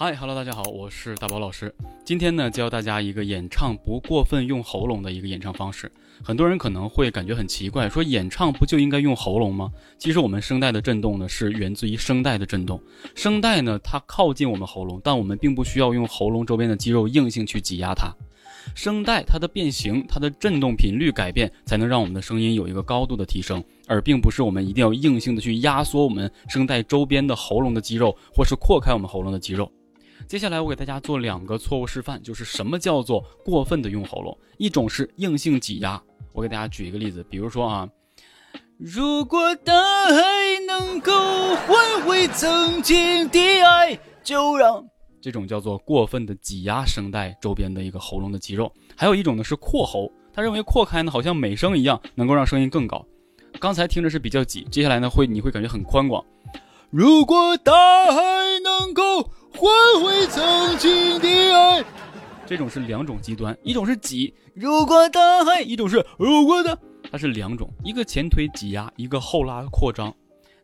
嗨哈喽，大家好，我是大宝老师。今天呢，教大家一个演唱不过分用喉咙的一个演唱方式。很多人可能会感觉很奇怪，说演唱不就应该用喉咙吗？其实我们声带的震动呢，是源自于声带的震动。声带呢，它靠近我们喉咙，但我们并不需要用喉咙周边的肌肉硬性去挤压它。声带它的变形，它的振动频率改变，才能让我们的声音有一个高度的提升，而并不是我们一定要硬性的去压缩我们声带周边的喉咙的肌肉，或是扩开我们喉咙的肌肉。接下来我给大家做两个错误示范，就是什么叫做过分的用喉咙。一种是硬性挤压，我给大家举一个例子，比如说啊，如果大海能够换回曾经的爱，就让这种叫做过分的挤压声带周边的一个喉咙的肌肉。还有一种呢是扩喉，他认为扩开呢好像美声一样，能够让声音更高。刚才听着是比较挤，接下来呢会你会感觉很宽广。如果大海能够。换回曾经的爱，这种是两种极端，一种是挤，如果大海，一种是如果的，它是两种，一个前推挤压，一个后拉扩张，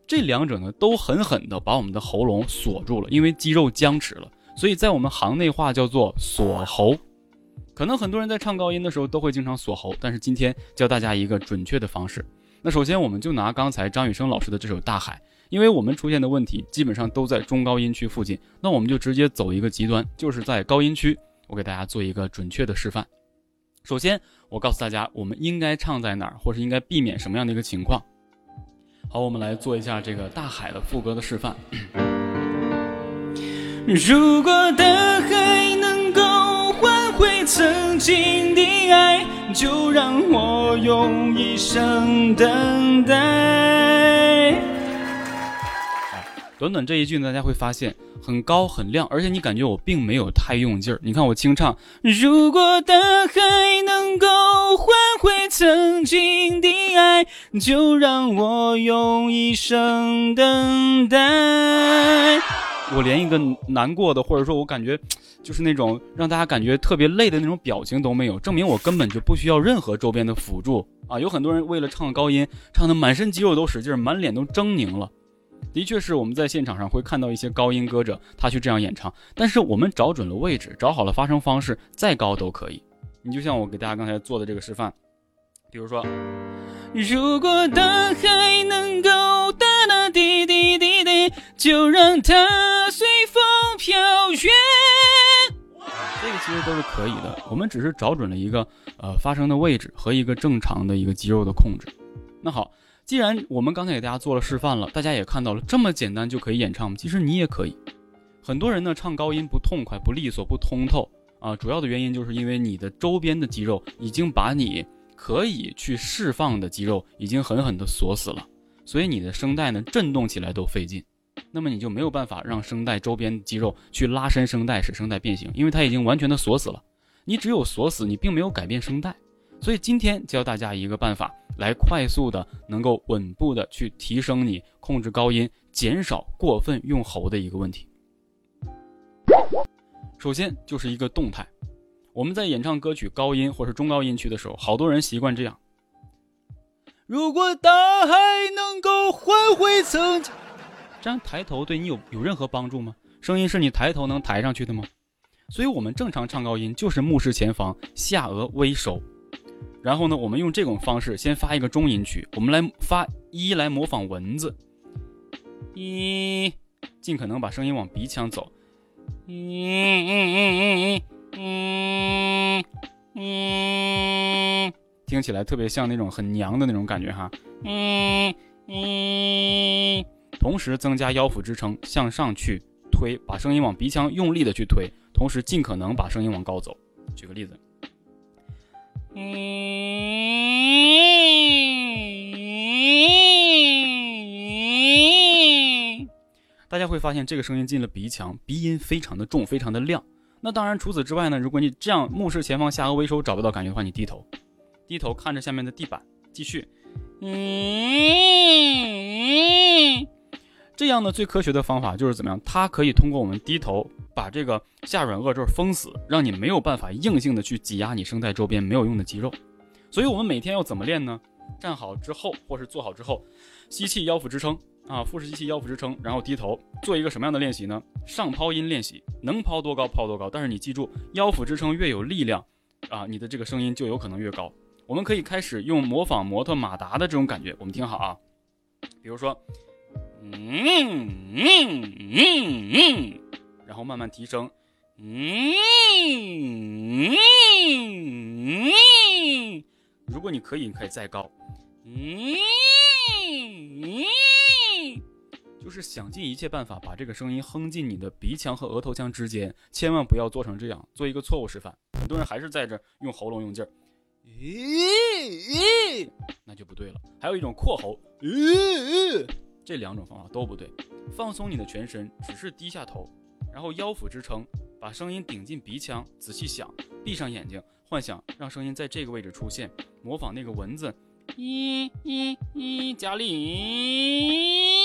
这两者呢都狠狠的把我们的喉咙锁住了，因为肌肉僵持了，所以在我们行内话叫做锁喉。可能很多人在唱高音的时候都会经常锁喉，但是今天教大家一个准确的方式。那首先我们就拿刚才张雨生老师的这首《大海》。因为我们出现的问题基本上都在中高音区附近，那我们就直接走一个极端，就是在高音区。我给大家做一个准确的示范。首先，我告诉大家我们应该唱在哪儿，或是应该避免什么样的一个情况。好，我们来做一下这个大海的副歌的示范。如果大海能够换回曾经的爱，就让我用一生等待。短短这一句呢，大家会发现很高很亮，而且你感觉我并没有太用劲儿。你看我清唱，如果大海能够换回曾经的爱，就让我用一生等待。我连一个难过的，或者说我感觉就是那种让大家感觉特别累的那种表情都没有，证明我根本就不需要任何周边的辅助啊！有很多人为了唱高音，唱的满身肌肉都使劲，满脸都狰狞了。的确是我们在现场上会看到一些高音歌者，他去这样演唱。但是我们找准了位置，找好了发声方式，再高都可以。你就像我给大家刚才做的这个示范，比如说，如果大海能够哒哒滴滴滴滴，就让它随风飘远。这个其实都是可以的，我们只是找准了一个呃发声的位置和一个正常的一个肌肉的控制。那好。既然我们刚才给大家做了示范了，大家也看到了这么简单就可以演唱，其实你也可以。很多人呢唱高音不痛快、不利索、不通透啊，主要的原因就是因为你的周边的肌肉已经把你可以去释放的肌肉已经狠狠地锁死了，所以你的声带呢震动起来都费劲，那么你就没有办法让声带周边肌肉去拉伸声带，使声带变形，因为它已经完全的锁死了。你只有锁死，你并没有改变声带。所以今天教大家一个办法，来快速的能够稳步的去提升你控制高音、减少过分用喉的一个问题。首先就是一个动态，我们在演唱歌曲高音或是中高音区的时候，好多人习惯这样。如果大海能够换回曾经，这样抬头对你有有任何帮助吗？声音是你抬头能抬上去的吗？所以我们正常唱高音就是目视前方，下颚微收。然后呢，我们用这种方式先发一个中音区，我们来发一来模仿蚊子，一，尽可能把声音往鼻腔走，嗯嗯嗯嗯嗯，听起来特别像那种很娘的那种感觉哈，嗯嗯，同时增加腰腹支撑，向上去推，把声音往鼻腔用力的去推，同时尽可能把声音往高走。举个例子。嗯，大家会发现这个声音进了鼻腔，鼻音非常的重，非常的亮。那当然，除此之外呢，如果你这样目视前方，下颚微收找不到感觉的话，你低头，低头看着下面的地板，继续。嗯。这样呢，最科学的方法就是怎么样？它可以通过我们低头把这个下软腭这儿封死，让你没有办法硬性的去挤压你声带周边没有用的肌肉。所以，我们每天要怎么练呢？站好之后，或是坐好之后，吸气，腰腹支撑，啊，腹式吸气腰腹支撑，然后低头做一个什么样的练习呢？上抛音练习，能抛多高抛多高。但是你记住，腰腹支撑越有力量，啊，你的这个声音就有可能越高。我们可以开始用模仿摩托马达的这种感觉，我们听好啊。比如说，嗯嗯嗯嗯，然后慢慢提升，嗯。如果你可以，你可以再高，嗯嗯。就是想尽一切办法把这个声音哼进你的鼻腔和额头腔之间，千万不要做成这样，做一个错误示范。很多人还是在这用喉咙用劲儿，咦，那就不对了。还有一种扩喉，这两种方法都不对。放松你的全身，只是低下头，然后腰腹支撑，把声音顶进鼻腔，仔细想，闭上眼睛，幻想让声音在这个位置出现，模仿那个蚊子，一一一，加力。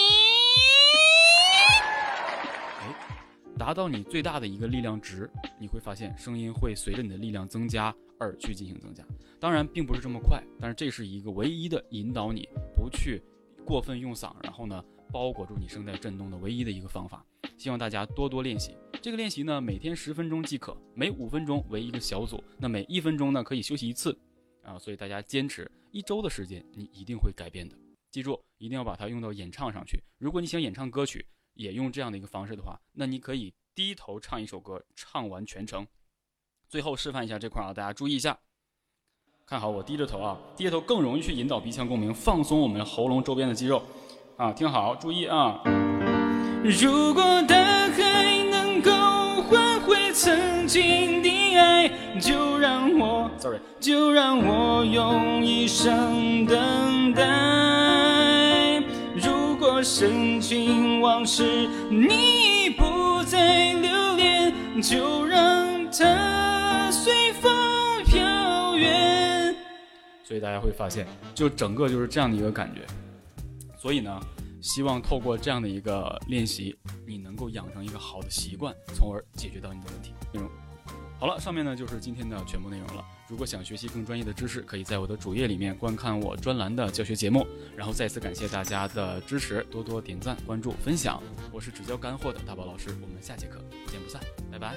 达到你最大的一个力量值，你会发现声音会随着你的力量增加而去进行增加。当然，并不是这么快，但是这是一个唯一的引导你不去过分用嗓，然后呢包裹住你声带震动的唯一的一个方法。希望大家多多练习。这个练习呢，每天十分钟即可，每五分钟为一个小组，那每一分钟呢可以休息一次啊。所以大家坚持一周的时间，你一定会改变的。记住，一定要把它用到演唱上去。如果你想演唱歌曲。也用这样的一个方式的话，那你可以低头唱一首歌，唱完全程。最后示范一下这块啊，大家注意一下，看好我低着头啊，低着头更容易去引导鼻腔共鸣，放松我们喉咙周边的肌肉啊。听好，注意啊。如果大海能够换回曾经的爱，就让我，sorry，就让我用一生等待。如果深情往事你不再留恋，就让它随风飘远。所以大家会发现，就整个就是这样的一个感觉。所以呢，希望透过这样的一个练习，你能够养成一个好的习惯，从而解决到你的问题。内容。好了，上面呢就是今天的全部内容了。如果想学习更专业的知识，可以在我的主页里面观看我专栏的教学节目。然后再次感谢大家的支持，多多点赞、关注、分享。我是只教干货的大宝老师，我们下节课不见不散，拜拜。